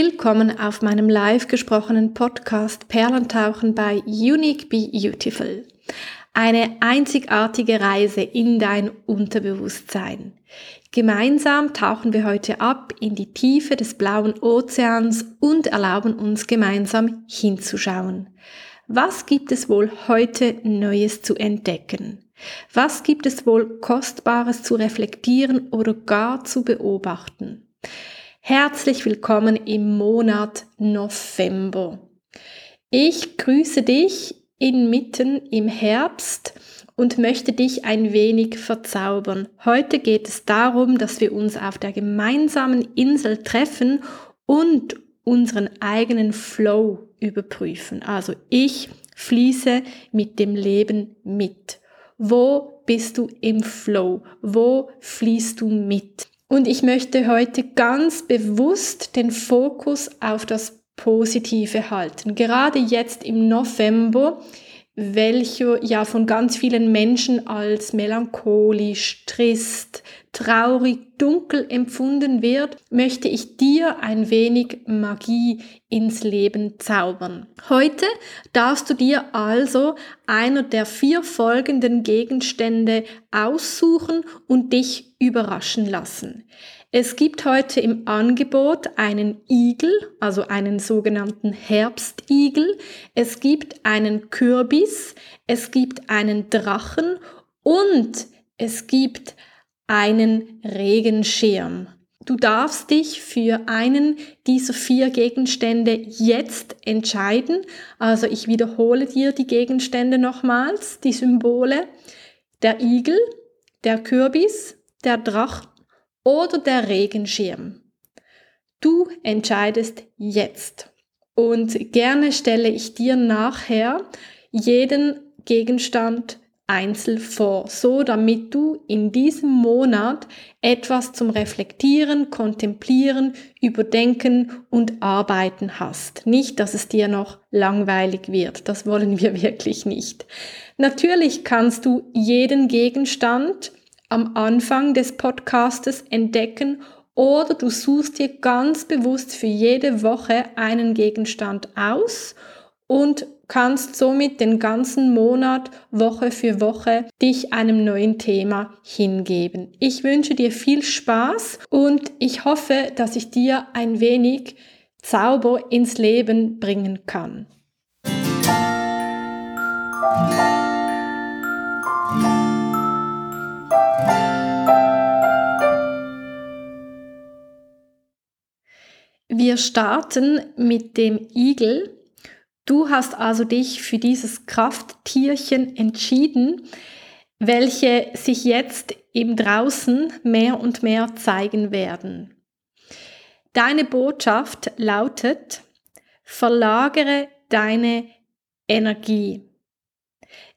Willkommen auf meinem live gesprochenen Podcast Perlentauchen bei Unique Beautiful. Eine einzigartige Reise in dein Unterbewusstsein. Gemeinsam tauchen wir heute ab in die Tiefe des blauen Ozeans und erlauben uns gemeinsam hinzuschauen. Was gibt es wohl heute Neues zu entdecken? Was gibt es wohl Kostbares zu reflektieren oder gar zu beobachten? Herzlich willkommen im Monat November. Ich grüße dich inmitten im Herbst und möchte dich ein wenig verzaubern. Heute geht es darum, dass wir uns auf der gemeinsamen Insel treffen und unseren eigenen Flow überprüfen. Also ich fließe mit dem Leben mit. Wo bist du im Flow? Wo fließt du mit? Und ich möchte heute ganz bewusst den Fokus auf das Positive halten. Gerade jetzt im November welcher ja von ganz vielen Menschen als melancholisch, trist, traurig, dunkel empfunden wird, möchte ich dir ein wenig Magie ins Leben zaubern. Heute darfst du dir also einer der vier folgenden Gegenstände aussuchen und dich überraschen lassen. Es gibt heute im Angebot einen Igel, also einen sogenannten Herbstigel. Es gibt einen Kürbis, es gibt einen Drachen und es gibt einen Regenschirm. Du darfst dich für einen dieser vier Gegenstände jetzt entscheiden. Also ich wiederhole dir die Gegenstände nochmals, die Symbole. Der Igel, der Kürbis, der Drache oder der Regenschirm. Du entscheidest jetzt. Und gerne stelle ich dir nachher jeden Gegenstand einzeln vor, so damit du in diesem Monat etwas zum Reflektieren, Kontemplieren, Überdenken und Arbeiten hast. Nicht, dass es dir noch langweilig wird, das wollen wir wirklich nicht. Natürlich kannst du jeden Gegenstand am Anfang des Podcastes entdecken oder du suchst dir ganz bewusst für jede Woche einen Gegenstand aus und kannst somit den ganzen Monat, Woche für Woche, dich einem neuen Thema hingeben. Ich wünsche dir viel Spaß und ich hoffe, dass ich dir ein wenig Zauber ins Leben bringen kann. Wir starten mit dem Igel. Du hast also dich für dieses Krafttierchen entschieden, welche sich jetzt im Draußen mehr und mehr zeigen werden. Deine Botschaft lautet, verlagere deine Energie.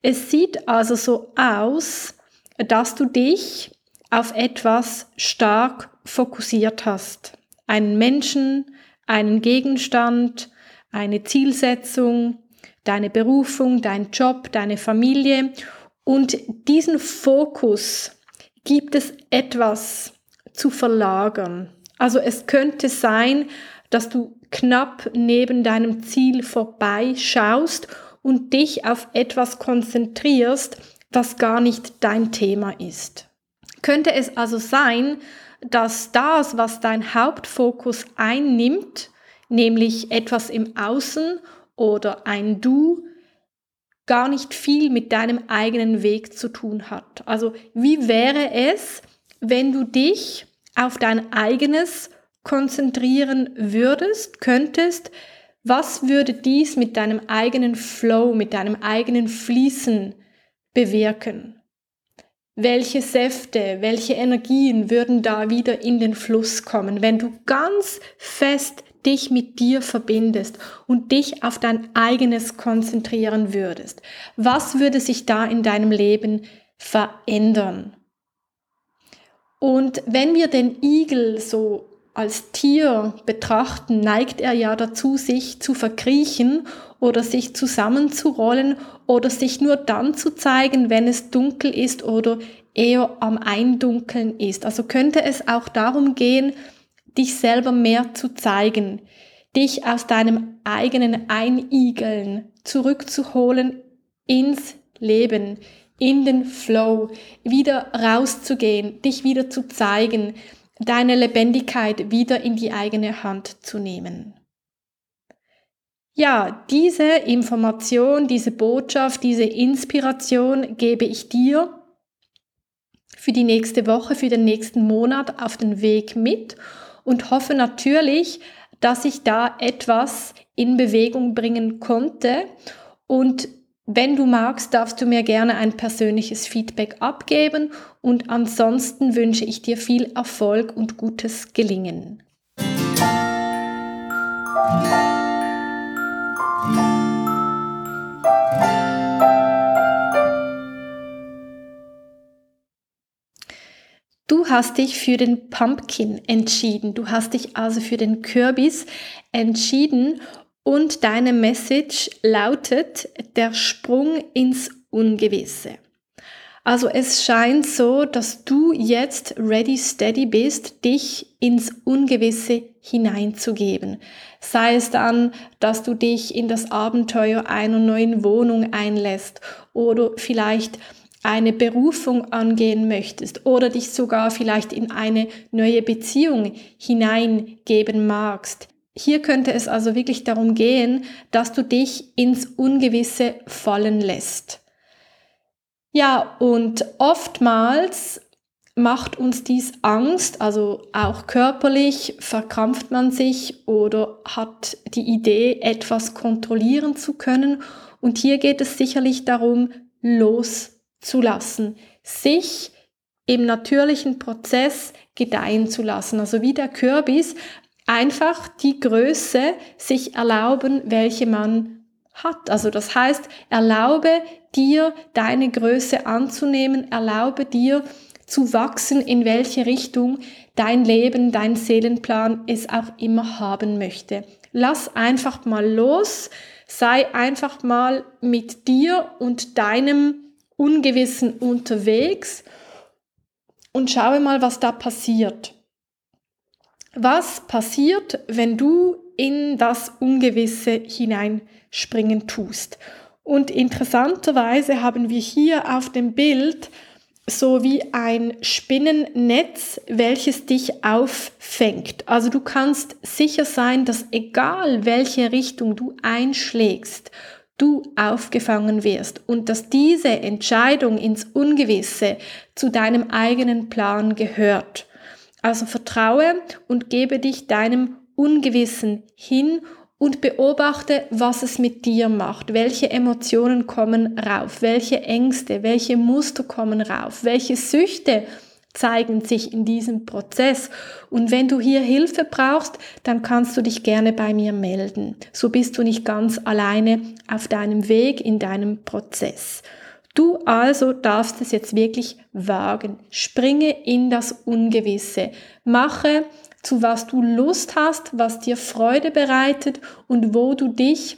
Es sieht also so aus, dass du dich auf etwas stark fokussiert hast einen Menschen, einen Gegenstand, eine Zielsetzung, deine Berufung, dein Job, deine Familie. Und diesen Fokus gibt es etwas zu verlagern. Also es könnte sein, dass du knapp neben deinem Ziel vorbeischaust und dich auf etwas konzentrierst, was gar nicht dein Thema ist. Könnte es also sein, dass das, was dein Hauptfokus einnimmt, nämlich etwas im Außen oder ein Du, gar nicht viel mit deinem eigenen Weg zu tun hat. Also wie wäre es, wenn du dich auf dein eigenes konzentrieren würdest, könntest, was würde dies mit deinem eigenen Flow, mit deinem eigenen Fließen bewirken? welche Säfte, welche Energien würden da wieder in den Fluss kommen, wenn du ganz fest dich mit dir verbindest und dich auf dein eigenes konzentrieren würdest. Was würde sich da in deinem Leben verändern? Und wenn wir den Igel so als Tier betrachten, neigt er ja dazu, sich zu verkriechen oder sich zusammenzurollen oder sich nur dann zu zeigen, wenn es dunkel ist oder eher am Eindunkeln ist. Also könnte es auch darum gehen, dich selber mehr zu zeigen. dich aus deinem eigenen Einigeln zurückzuholen ins Leben, in den Flow, wieder rauszugehen, dich wieder zu zeigen, deine Lebendigkeit wieder in die eigene Hand zu nehmen. Ja, diese Information, diese Botschaft, diese Inspiration gebe ich dir für die nächste Woche, für den nächsten Monat auf den Weg mit und hoffe natürlich, dass ich da etwas in Bewegung bringen konnte. Und wenn du magst, darfst du mir gerne ein persönliches Feedback abgeben und ansonsten wünsche ich dir viel Erfolg und gutes Gelingen. Hast dich für den Pumpkin entschieden. Du hast dich also für den Kürbis entschieden und deine Message lautet der Sprung ins Ungewisse. Also es scheint so, dass du jetzt ready, steady bist, dich ins Ungewisse hineinzugeben. Sei es dann, dass du dich in das Abenteuer einer neuen Wohnung einlässt oder vielleicht eine Berufung angehen möchtest oder dich sogar vielleicht in eine neue Beziehung hineingeben magst. Hier könnte es also wirklich darum gehen, dass du dich ins Ungewisse fallen lässt. Ja, und oftmals macht uns dies Angst, also auch körperlich verkrampft man sich oder hat die Idee, etwas kontrollieren zu können. Und hier geht es sicherlich darum, loszulassen, sich im natürlichen Prozess gedeihen zu lassen. Also wie der Kürbis einfach die Größe sich erlauben, welche man hat. Also das heißt, erlaube dir deine Größe anzunehmen, erlaube dir zu wachsen, in welche Richtung dein Leben, dein Seelenplan es auch immer haben möchte. Lass einfach mal los, sei einfach mal mit dir und deinem Ungewissen unterwegs und schaue mal, was da passiert. Was passiert, wenn du in das Ungewisse hineinspringen tust? Und interessanterweise haben wir hier auf dem Bild so wie ein Spinnennetz, welches dich auffängt. Also du kannst sicher sein, dass egal welche Richtung du einschlägst, du aufgefangen wirst und dass diese Entscheidung ins Ungewisse zu deinem eigenen Plan gehört. Also vertraue und gebe dich deinem Ungewissen hin und beobachte, was es mit dir macht. Welche Emotionen kommen rauf? Welche Ängste? Welche Muster kommen rauf? Welche Süchte zeigen sich in diesem Prozess? Und wenn du hier Hilfe brauchst, dann kannst du dich gerne bei mir melden. So bist du nicht ganz alleine auf deinem Weg in deinem Prozess. Du also darfst es jetzt wirklich wagen. Springe in das Ungewisse. Mache zu was du Lust hast, was dir Freude bereitet und wo du dich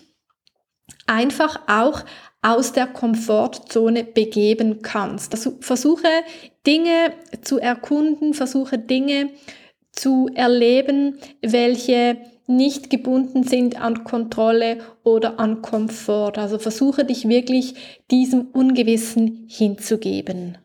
einfach auch aus der Komfortzone begeben kannst. Also versuche Dinge zu erkunden, versuche Dinge zu erleben, welche nicht gebunden sind an Kontrolle oder an Komfort. Also versuche dich wirklich diesem Ungewissen hinzugeben.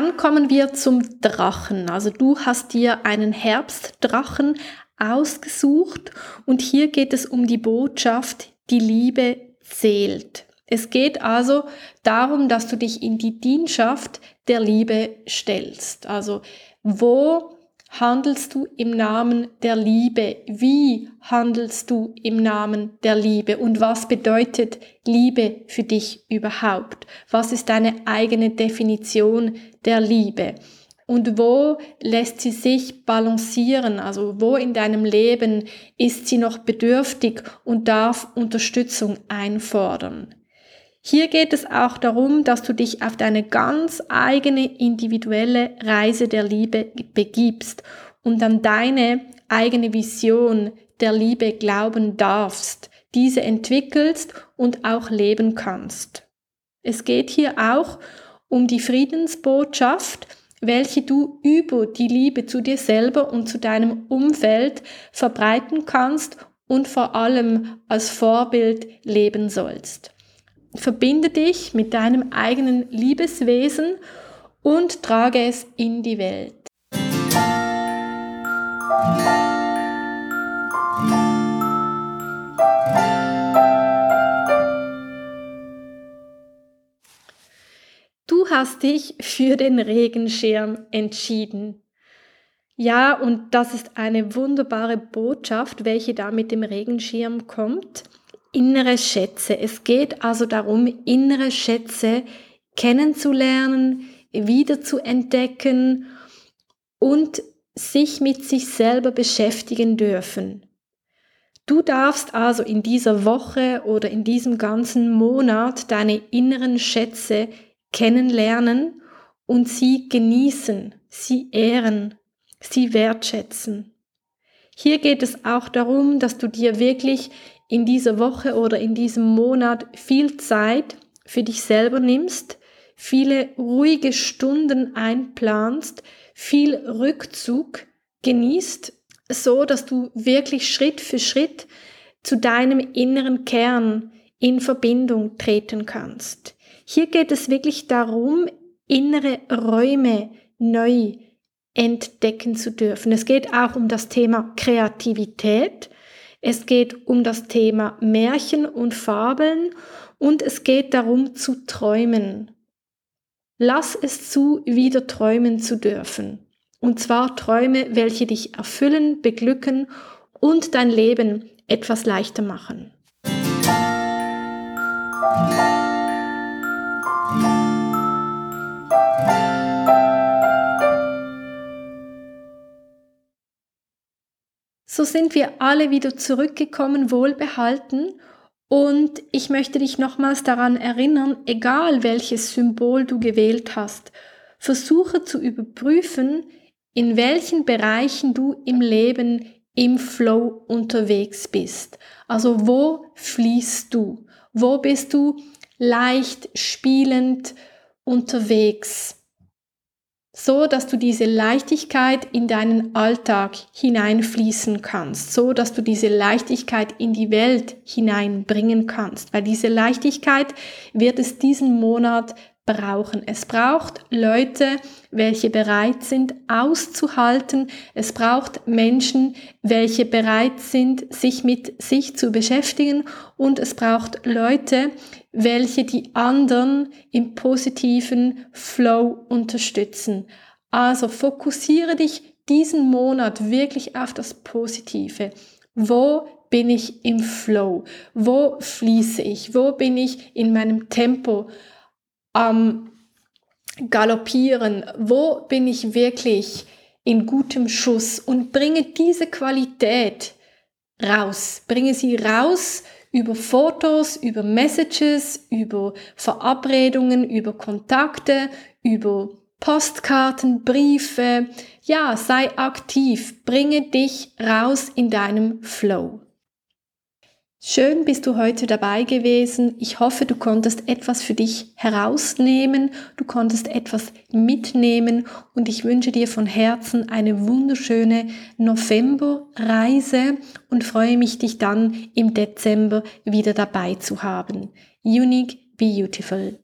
Dann kommen wir zum Drachen. Also du hast dir einen Herbstdrachen ausgesucht und hier geht es um die Botschaft, die Liebe zählt. Es geht also darum, dass du dich in die Dientschaft der Liebe stellst. Also wo handelst du im Namen der Liebe? Wie handelst du im Namen der Liebe? Und was bedeutet Liebe für dich überhaupt? Was ist deine eigene Definition der Liebe? Und wo lässt sie sich balancieren? Also wo in deinem Leben ist sie noch bedürftig und darf Unterstützung einfordern? Hier geht es auch darum, dass du dich auf deine ganz eigene individuelle Reise der Liebe begibst und an deine eigene Vision der Liebe glauben darfst, diese entwickelst und auch leben kannst. Es geht hier auch um die Friedensbotschaft, welche du über die Liebe zu dir selber und zu deinem Umfeld verbreiten kannst und vor allem als Vorbild leben sollst. Verbinde dich mit deinem eigenen Liebeswesen und trage es in die Welt. Du hast dich für den Regenschirm entschieden. Ja, und das ist eine wunderbare Botschaft, welche da mit dem Regenschirm kommt. Innere Schätze. Es geht also darum, innere Schätze kennenzulernen, wieder zu entdecken und sich mit sich selber beschäftigen dürfen. Du darfst also in dieser Woche oder in diesem ganzen Monat deine inneren Schätze kennenlernen und sie genießen, sie ehren, sie wertschätzen. Hier geht es auch darum, dass du dir wirklich in dieser Woche oder in diesem Monat viel Zeit für dich selber nimmst, viele ruhige Stunden einplanst, viel Rückzug genießt, so dass du wirklich Schritt für Schritt zu deinem inneren Kern in Verbindung treten kannst. Hier geht es wirklich darum, innere Räume neu entdecken zu dürfen. Es geht auch um das Thema Kreativität. Es geht um das Thema Märchen und Fabeln und es geht darum zu träumen. Lass es zu, wieder träumen zu dürfen. Und zwar Träume, welche dich erfüllen, beglücken und dein Leben etwas leichter machen. Sind wir alle wieder zurückgekommen, wohlbehalten. Und ich möchte dich nochmals daran erinnern, egal welches Symbol du gewählt hast, versuche zu überprüfen, in welchen Bereichen du im Leben im Flow unterwegs bist. Also wo fließt du? Wo bist du leicht spielend unterwegs? So dass du diese Leichtigkeit in deinen Alltag hineinfließen kannst, so dass du diese Leichtigkeit in die Welt hineinbringen kannst, weil diese Leichtigkeit wird es diesen Monat brauchen. Es braucht Leute, welche bereit sind auszuhalten. Es braucht Menschen, welche bereit sind, sich mit sich zu beschäftigen. Und es braucht Leute, welche die anderen im positiven Flow unterstützen. Also fokussiere dich diesen Monat wirklich auf das Positive. Wo bin ich im Flow? Wo fließe ich? Wo bin ich in meinem Tempo am Galoppieren? Wo bin ich wirklich in gutem Schuss? Und bringe diese Qualität raus. Bringe sie raus über Fotos, über Messages, über Verabredungen, über Kontakte, über Postkarten, Briefe. Ja, sei aktiv, bringe dich raus in deinem Flow. Schön bist du heute dabei gewesen. Ich hoffe, du konntest etwas für dich herausnehmen, du konntest etwas mitnehmen und ich wünsche dir von Herzen eine wunderschöne Novemberreise und freue mich, dich dann im Dezember wieder dabei zu haben. Unique, beautiful.